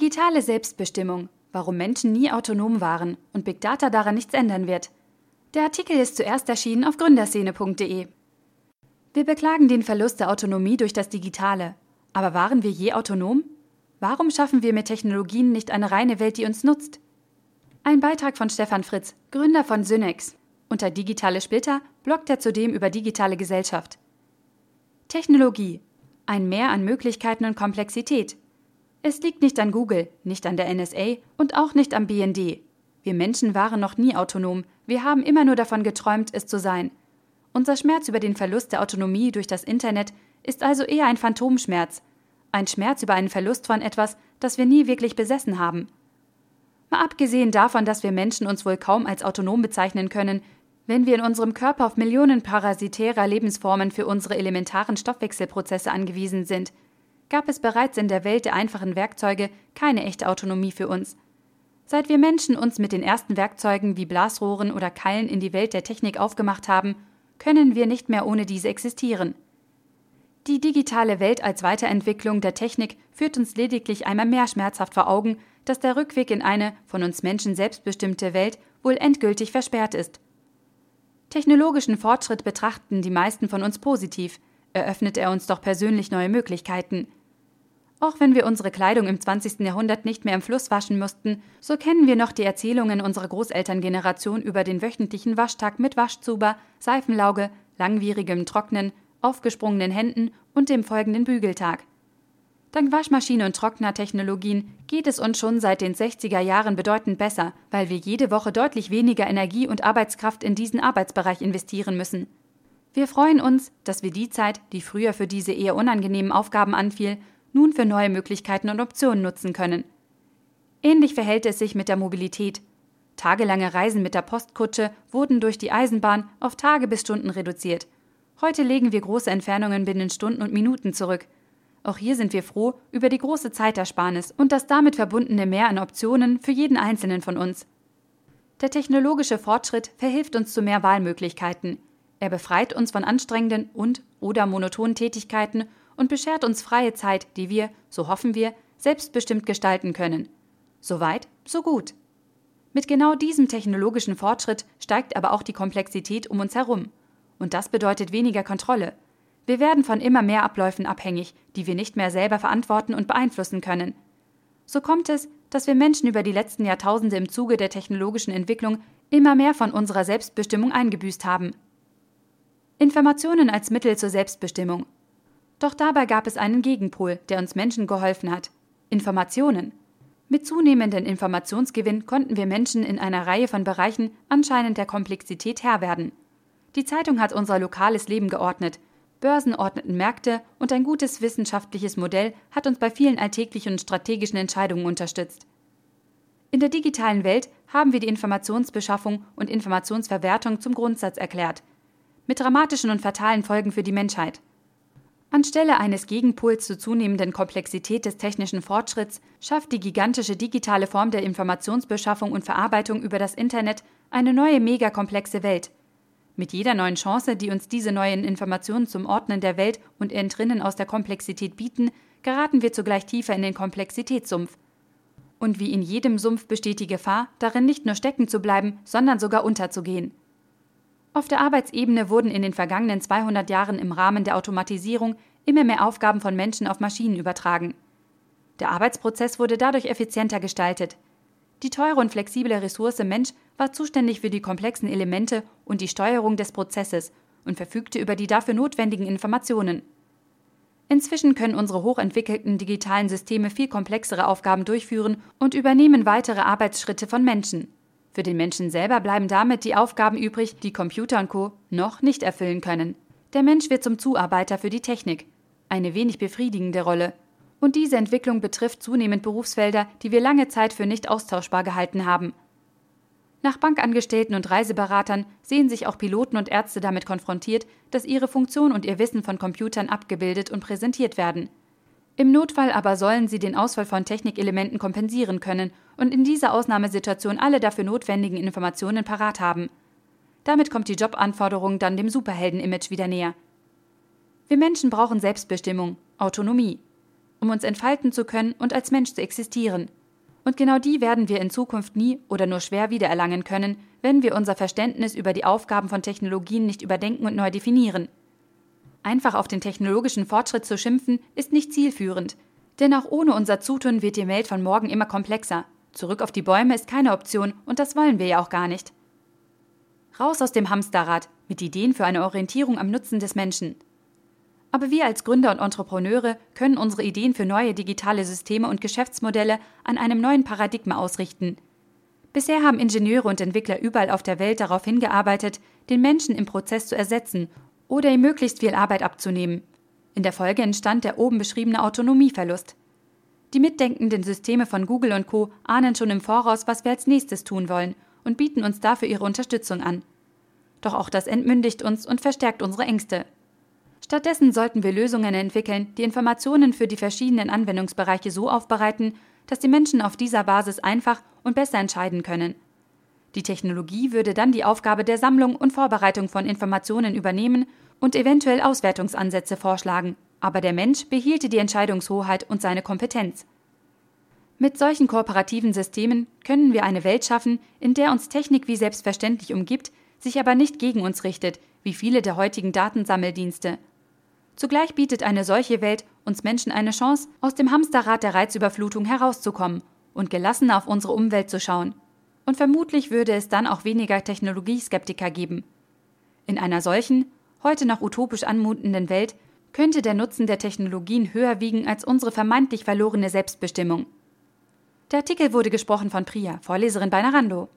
Digitale Selbstbestimmung. Warum Menschen nie autonom waren und Big Data daran nichts ändern wird. Der Artikel ist zuerst erschienen auf gründerszene.de. Wir beklagen den Verlust der Autonomie durch das Digitale. Aber waren wir je autonom? Warum schaffen wir mit Technologien nicht eine reine Welt, die uns nutzt? Ein Beitrag von Stefan Fritz, Gründer von Synex. Unter Digitale Splitter bloggt er zudem über digitale Gesellschaft. Technologie. Ein Mehr an Möglichkeiten und Komplexität. Es liegt nicht an Google, nicht an der NSA und auch nicht am BND. Wir Menschen waren noch nie autonom, wir haben immer nur davon geträumt, es zu sein. Unser Schmerz über den Verlust der Autonomie durch das Internet ist also eher ein Phantomschmerz, ein Schmerz über einen Verlust von etwas, das wir nie wirklich besessen haben. Mal abgesehen davon, dass wir Menschen uns wohl kaum als autonom bezeichnen können, wenn wir in unserem Körper auf Millionen parasitärer Lebensformen für unsere elementaren Stoffwechselprozesse angewiesen sind, gab es bereits in der Welt der einfachen Werkzeuge keine echte Autonomie für uns. Seit wir Menschen uns mit den ersten Werkzeugen wie Blasrohren oder Keilen in die Welt der Technik aufgemacht haben, können wir nicht mehr ohne diese existieren. Die digitale Welt als Weiterentwicklung der Technik führt uns lediglich einmal mehr schmerzhaft vor Augen, dass der Rückweg in eine von uns Menschen selbstbestimmte Welt wohl endgültig versperrt ist. Technologischen Fortschritt betrachten die meisten von uns positiv, eröffnet er uns doch persönlich neue Möglichkeiten. Auch wenn wir unsere Kleidung im 20. Jahrhundert nicht mehr im Fluss waschen mussten, so kennen wir noch die Erzählungen unserer Großelterngeneration über den wöchentlichen Waschtag mit Waschzuber, Seifenlauge, langwierigem Trocknen, aufgesprungenen Händen und dem folgenden Bügeltag. Dank Waschmaschine und Trocknertechnologien geht es uns schon seit den 60er Jahren bedeutend besser, weil wir jede Woche deutlich weniger Energie und Arbeitskraft in diesen Arbeitsbereich investieren müssen. Wir freuen uns, dass wir die Zeit, die früher für diese eher unangenehmen Aufgaben anfiel, nun für neue Möglichkeiten und Optionen nutzen können. Ähnlich verhält es sich mit der Mobilität. Tagelange Reisen mit der Postkutsche wurden durch die Eisenbahn auf Tage bis Stunden reduziert. Heute legen wir große Entfernungen binnen Stunden und Minuten zurück. Auch hier sind wir froh über die große Zeitersparnis und das damit verbundene Mehr an Optionen für jeden Einzelnen von uns. Der technologische Fortschritt verhilft uns zu mehr Wahlmöglichkeiten. Er befreit uns von anstrengenden und oder monotonen Tätigkeiten und beschert uns freie Zeit, die wir, so hoffen wir, selbstbestimmt gestalten können. So weit, so gut. Mit genau diesem technologischen Fortschritt steigt aber auch die Komplexität um uns herum. Und das bedeutet weniger Kontrolle. Wir werden von immer mehr Abläufen abhängig, die wir nicht mehr selber verantworten und beeinflussen können. So kommt es, dass wir Menschen über die letzten Jahrtausende im Zuge der technologischen Entwicklung immer mehr von unserer Selbstbestimmung eingebüßt haben. Informationen als Mittel zur Selbstbestimmung doch dabei gab es einen Gegenpol, der uns Menschen geholfen hat. Informationen. Mit zunehmendem Informationsgewinn konnten wir Menschen in einer Reihe von Bereichen anscheinend der Komplexität Herr werden. Die Zeitung hat unser lokales Leben geordnet. Börsen ordneten Märkte und ein gutes wissenschaftliches Modell hat uns bei vielen alltäglichen und strategischen Entscheidungen unterstützt. In der digitalen Welt haben wir die Informationsbeschaffung und Informationsverwertung zum Grundsatz erklärt. Mit dramatischen und fatalen Folgen für die Menschheit. Anstelle eines Gegenpols zur zunehmenden Komplexität des technischen Fortschritts schafft die gigantische digitale Form der Informationsbeschaffung und Verarbeitung über das Internet eine neue megakomplexe Welt. Mit jeder neuen Chance, die uns diese neuen Informationen zum Ordnen der Welt und Entrinnen aus der Komplexität bieten, geraten wir zugleich tiefer in den Komplexitätssumpf. Und wie in jedem Sumpf besteht die Gefahr, darin nicht nur stecken zu bleiben, sondern sogar unterzugehen. Auf der Arbeitsebene wurden in den vergangenen 200 Jahren im Rahmen der Automatisierung immer mehr Aufgaben von Menschen auf Maschinen übertragen. Der Arbeitsprozess wurde dadurch effizienter gestaltet. Die teure und flexible Ressource Mensch war zuständig für die komplexen Elemente und die Steuerung des Prozesses und verfügte über die dafür notwendigen Informationen. Inzwischen können unsere hochentwickelten digitalen Systeme viel komplexere Aufgaben durchführen und übernehmen weitere Arbeitsschritte von Menschen. Für den Menschen selber bleiben damit die Aufgaben übrig, die Computer und Co. noch nicht erfüllen können. Der Mensch wird zum Zuarbeiter für die Technik. Eine wenig befriedigende Rolle. Und diese Entwicklung betrifft zunehmend Berufsfelder, die wir lange Zeit für nicht austauschbar gehalten haben. Nach Bankangestellten und Reiseberatern sehen sich auch Piloten und Ärzte damit konfrontiert, dass ihre Funktion und ihr Wissen von Computern abgebildet und präsentiert werden. Im Notfall aber sollen sie den Ausfall von Technikelementen kompensieren können und in dieser Ausnahmesituation alle dafür notwendigen Informationen parat haben. Damit kommt die Jobanforderung dann dem Superhelden-Image wieder näher. Wir Menschen brauchen Selbstbestimmung, Autonomie. um uns entfalten zu können und als Mensch zu existieren. Und genau die werden wir in Zukunft nie oder nur schwer wiedererlangen können, wenn wir unser Verständnis über die Aufgaben von Technologien nicht überdenken und neu definieren. Einfach auf den technologischen Fortschritt zu schimpfen, ist nicht zielführend, denn auch ohne unser Zutun wird die Welt von morgen immer komplexer. Zurück auf die Bäume ist keine Option und das wollen wir ja auch gar nicht. Raus aus dem Hamsterrad mit Ideen für eine Orientierung am Nutzen des Menschen. Aber wir als Gründer und Entrepreneure können unsere Ideen für neue digitale Systeme und Geschäftsmodelle an einem neuen Paradigma ausrichten. Bisher haben Ingenieure und Entwickler überall auf der Welt darauf hingearbeitet, den Menschen im Prozess zu ersetzen oder ihm möglichst viel Arbeit abzunehmen. In der Folge entstand der oben beschriebene Autonomieverlust. Die mitdenkenden Systeme von Google und Co ahnen schon im Voraus, was wir als nächstes tun wollen und bieten uns dafür ihre Unterstützung an. Doch auch das entmündigt uns und verstärkt unsere Ängste. Stattdessen sollten wir Lösungen entwickeln, die Informationen für die verschiedenen Anwendungsbereiche so aufbereiten, dass die Menschen auf dieser Basis einfach und besser entscheiden können. Die Technologie würde dann die Aufgabe der Sammlung und Vorbereitung von Informationen übernehmen und eventuell Auswertungsansätze vorschlagen, aber der Mensch behielte die Entscheidungshoheit und seine Kompetenz. Mit solchen kooperativen Systemen können wir eine Welt schaffen, in der uns Technik wie selbstverständlich umgibt, sich aber nicht gegen uns richtet, wie viele der heutigen Datensammeldienste. Zugleich bietet eine solche Welt uns Menschen eine Chance, aus dem Hamsterrad der Reizüberflutung herauszukommen und gelassener auf unsere Umwelt zu schauen. Und vermutlich würde es dann auch weniger Technologieskeptiker geben. In einer solchen, heute noch utopisch anmutenden Welt könnte der Nutzen der Technologien höher wiegen als unsere vermeintlich verlorene Selbstbestimmung. Der Artikel wurde gesprochen von Priya, Vorleserin bei Narando.